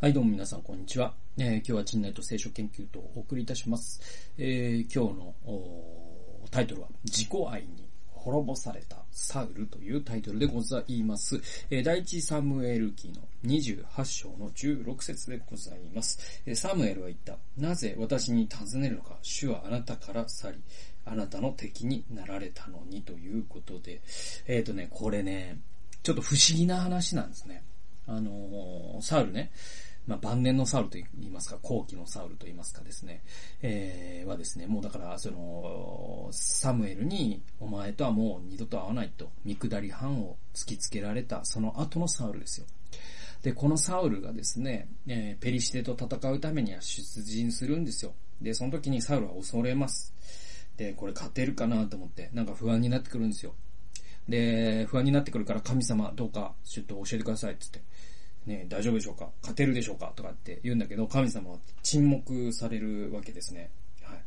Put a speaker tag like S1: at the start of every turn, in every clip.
S1: はい、どうも皆さん、こんにちは。えー今日は陣内と聖書研究とお送りいたします。えー今日のタイトルは、自己愛に滅ぼされたサウルというタイトルでございます。えー第一サムエル記の28章の16節でございます。えサムエルは言った。なぜ私に尋ねるのか主はあなたから去り、あなたの敵になられたのにということで。えっ、とね、これね、ちょっと不思議な話なんですね。あのサウルね、まあ、晩年のサウルと言いますか、後期のサウルと言いますかですね、えー、はですね、もうだから、その、サムエルに、お前とはもう二度と会わないと、見下り犯を突きつけられた、その後のサウルですよ。で、このサウルがですね、えーペリシテと戦うためには出陣するんですよ。で、その時にサウルは恐れます。で、これ勝てるかなと思って、なんか不安になってくるんですよ。で、不安になってくるから神様どうかちょっと教えてくださいって言って、ね、大丈夫でしょうか？勝てるでしょうか？とかって言うんだけど、神様は沈黙されるわけですね。はい。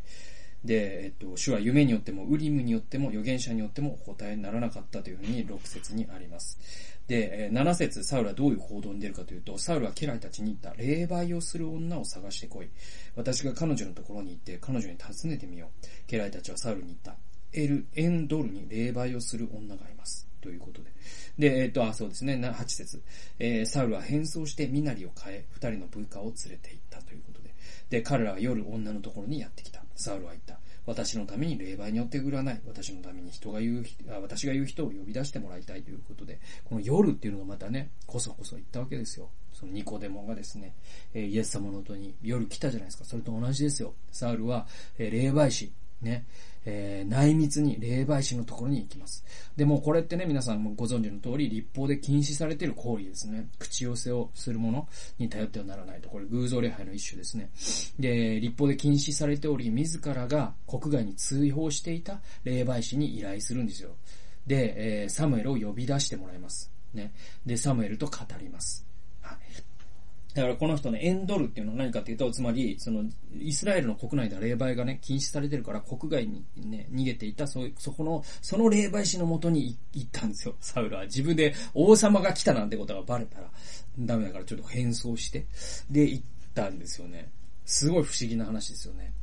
S1: で、えっと、主は夢によっても、ウリムによっても、預言者によってもお答えにならなかったというふうに6節にあります。で、7節サウルはどういう行動に出るかというと、サウルは家来たちに言った、霊媒をする女を探してこい。私が彼女のところに行って、彼女に尋ねてみよう。家来たちはサウルに言った。エル、エンドルに霊媒をする女がいます。ということで。で、えっ、と、あ、そうですね、な8節えーサウルは変装して身なりを変え、二人の部下を連れて行ったということで。で、彼らは夜女のところにやってきた。サウルは言った。私のために霊媒によって占い、私のために人が言う、私が言う人を呼び出してもらいたいということで、この夜っていうのがまたね、こそこそ言ったわけですよ。そのニコデモがですね、えイエス様の元に夜来たじゃないですか。それと同じですよ。サウルは、え霊媒師、ね、えー内密に霊媒師のところに行きます。でもこれってね、皆さんもご存知の通り、立法で禁止されている行為ですね。口寄せをするものに頼ってはならないと。これ偶像礼拝の一種ですね。で、立法で禁止されており、自らが国外に追放していた霊媒師に依頼するんですよ。で、えーサムエルを呼び出してもらいます。ね。で、サムエルと語ります。はい。だからこの人ね、エンドルっていうのは何かっていうと、つまり、その、イスラエルの国内では霊媒がね、禁止されてるから国外にね、逃げていた、そういう、そこの、その霊媒師のもとに行ったんですよ、サウルは。自分で王様が来たなんてことがバレたら、ダメだからちょっと変装して、で、行ったんですよね。すごい不思議な話ですよね。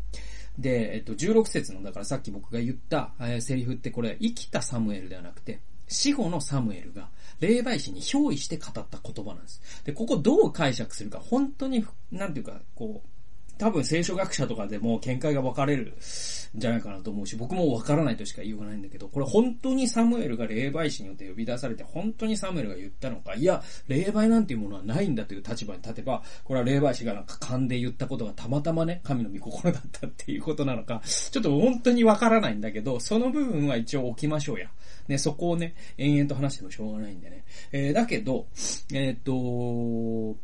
S1: で、えっと、16節の、だからさっき僕が言った、えーセリフってこれ、生きたサムエルではなくて、死後のサムエルが、霊媒師に憑依して語った言葉なんです。で、ここどう解釈するか、本当に、なんていうか、こう、多分聖書学者とかでも見解が分かれるんじゃないかなと思うし、僕も分からないとしか言いようがないんだけど、これ本当にサムエルが霊媒師によって呼び出されて、本当にサムエルが言ったのか、いや、霊媒なんていうものはないんだという立場に立てば、これは霊媒師がなんか勘で言ったことがたまたまね、神の御心だったっていうことなのか、ちょっと本当に分からないんだけど、その部分は一応置きましょうや。ね、そこをね、延々と話してもしょうがないんでね。えー、だけど、えーっと、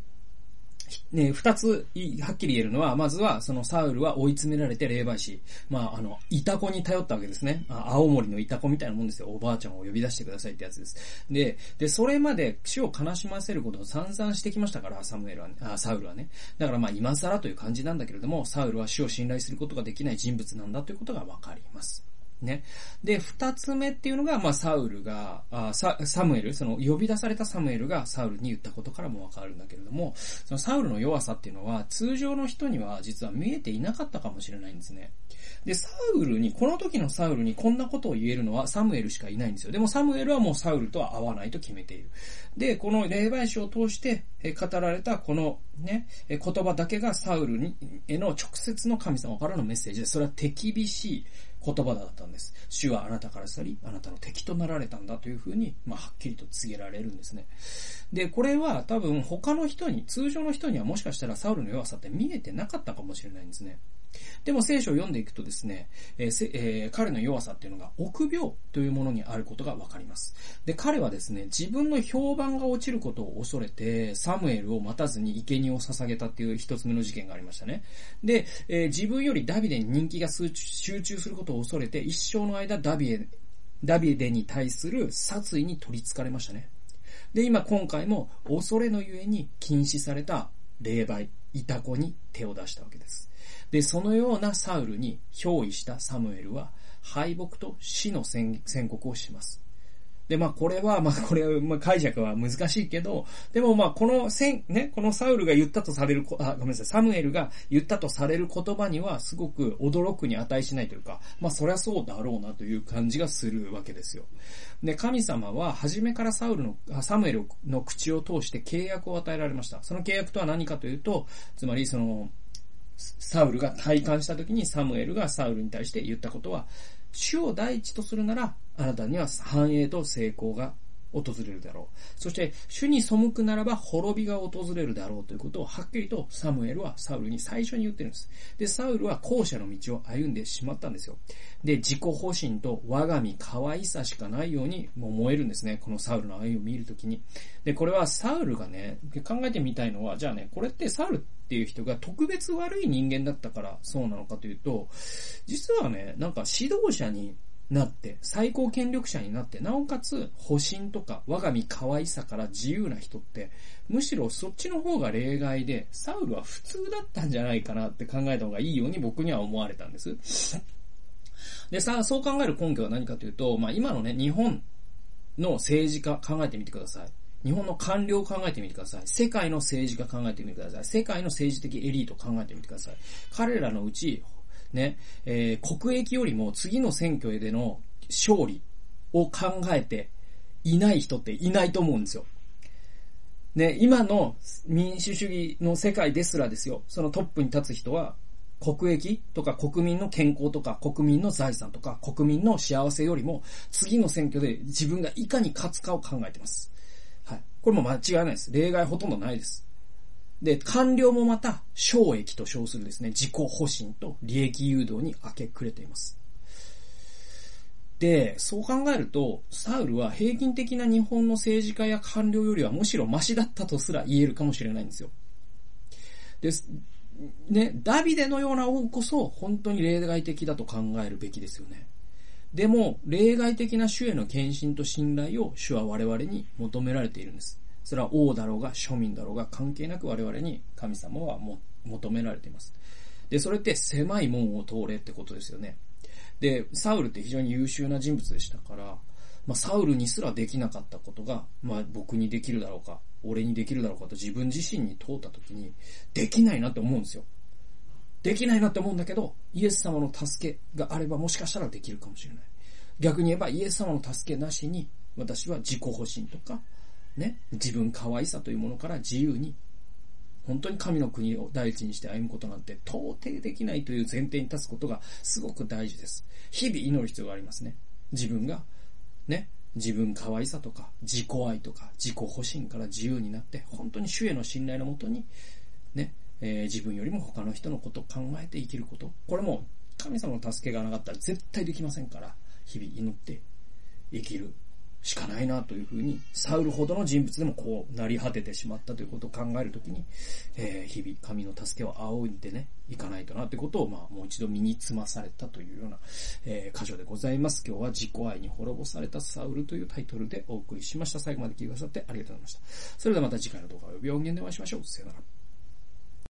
S1: ね、二つ、はっきり言えるのは、まずは、そのサウルは追い詰められて霊媒師。まあ、あの、イタコに頼ったわけですね。青森のイタコみたいなもんですよ。おばあちゃんを呼び出してくださいってやつです。で、で、それまで死を悲しませることを散々してきましたから、サムエルはね、あ、サウルはね。だからまあ、今更という感じなんだけれども、サウルは死を信頼することができない人物なんだということがわかります。ね。で、二つ目っていうのが、まあ、サウルが、あササムエル、その呼び出されたサムエルがサウルに言ったことからもわかるんだけれども、そのサウルの弱さっていうのは、通常の人には実は見えていなかったかもしれないんですね。で、サウルに、この時のサウルにこんなことを言えるのはサムエルしかいないんですよ。でもサムエルはもうサウルとは会わないと決めている。で、この霊媒師を通して語られたこのね、言葉だけがサウルにへの直接の神様からのメッセージで、それは手厳しい言葉だったんです。主はあなたから去り、あなたの敵となられたんだというふうに、まあ、はっきりと告げられるんですね。で、これは多分他の人に、通常の人にはもしかしたらサウルの弱さって見えてなかったかもしれないんですね。でも聖書を読んでいくとですね、えーせえー彼の弱さっていうのが臆病というものにあることがわかります。で、彼はですね、自分の評判が落ちることを恐れて、サムエルを待たずに生贄を捧げたっていう一つ目の事件がありましたね。で、えー自分よりダビデに人気が集集中することを恐れて、一生の間ダビエ、ダビデに対する殺意に取り憑かれましたね。で、今今回も恐れのゆえに禁止された霊媒、イタコに手を出したわけです。で、そのようなサウルに憑依したサムエルは敗北と死の宣告をします。で、まあこれは、まあこれ、まあ解釈は難しいけど、でもまあこのせん、ね、このサウルが言ったとされるあ、ごめんなさい、サムエルが言ったとされる言葉にはすごく驚くに値しないというか、まあそりゃそうだろうなという感じがするわけですよ。で、神様は初めからサウルの、サムエルの口を通して契約を与えられました。その契約とは何かというと、つまりその、サウルが体感した時にサムエルがサウルに対して言ったことは、主を第一とするなら、あなたには繁栄と成功が訪れるだろう。そして、主に背くならば滅びが訪れるだろうということをはっきりとサムエルはサウルに最初に言ってるんです。で、サウルは後者の道を歩んでしまったんですよ。で、自己保身と我が身可愛さしかないようにもう燃えるんですね。このサウルの歩みを見るときに。で、これはサウルがね、考えてみたいのは、じゃあね、これってサウルっていう人が特別悪い人間だったからそうなのかというと、実はね、なんか指導者になって、最高権力者になって、なおかつ、保身とか、我が身可愛さから自由な人って、むしろそっちの方が例外で、サウルは普通だったんじゃないかなって考えた方がいいように僕には思われたんです。で、さあ、そう考える根拠は何かというと、まあ今のね、日本の政治家考えてみてください。日本の官僚を考えてみてください。世界の政治家考えてみてください。世界の政治的エリート考えてみてください。彼らのうち、ね、えー、国益よりも次の選挙での勝利を考えていない人っていないと思うんですよ。ね、今の民主主義の世界ですらですよ、そのトップに立つ人は、国益とか国民の健康とか国民の財産とか国民の幸せよりも次の選挙で自分がいかに勝つかを考えてます。はい。これも間違いないです。例外ほとんどないです。で、官僚もまた、省益と称するですね、自己保身と利益誘導に明け暮れています。で、そう考えると、サウルは平均的な日本の政治家や官僚よりはむしろマシだったとすら言えるかもしれないんですよ。です。ね、ダビデのような王こそ本当に例外的だと考えるべきですよね。でも、例外的な主への献身と信頼を主は我々に求められているんです。それは王だろうが庶民だろうが関係なく我々に神様はも求められています。で、それって狭い門を通れってことですよね。で、サウルって非常に優秀な人物でしたから、まあ、サウルにすらできなかったことが、まあ、僕にできるだろうか、俺にできるだろうかと自分自身に問うたときに、できないなって思うんですよ。できないなって思うんだけど、イエス様の助けがあればもしかしたらできるかもしれない。逆に言えば、イエス様の助けなしに、私は自己保身とか、ね、自分可愛さというものから自由に、本当に神の国を第一にして歩むことなんて到底できないという前提に立つことがすごく大事です。日々祈る必要がありますね。自分が、ね、自分可愛さとか、自己愛とか、自己保身から自由になって、本当に主への信頼のもとに、ね、えー、自分よりも他の人のことを考えて生きること。これも神様の助けがなかったら絶対できませんから、日々祈って生きるしかないなというふうに、サウルほどの人物でもこう、なり果ててしまったということを考えるときに、えー、日々神の助けを仰いでね、いかないとなということを、まあ、もう一度身につまされたというような、えー、箇所でございます。今日は自己愛に滅ぼされたサウルというタイトルでお送りしました。最後まで聞いてくださってありがとうございました。それではまた次回の動画を呼び音源でお会いしましょう。さよなら。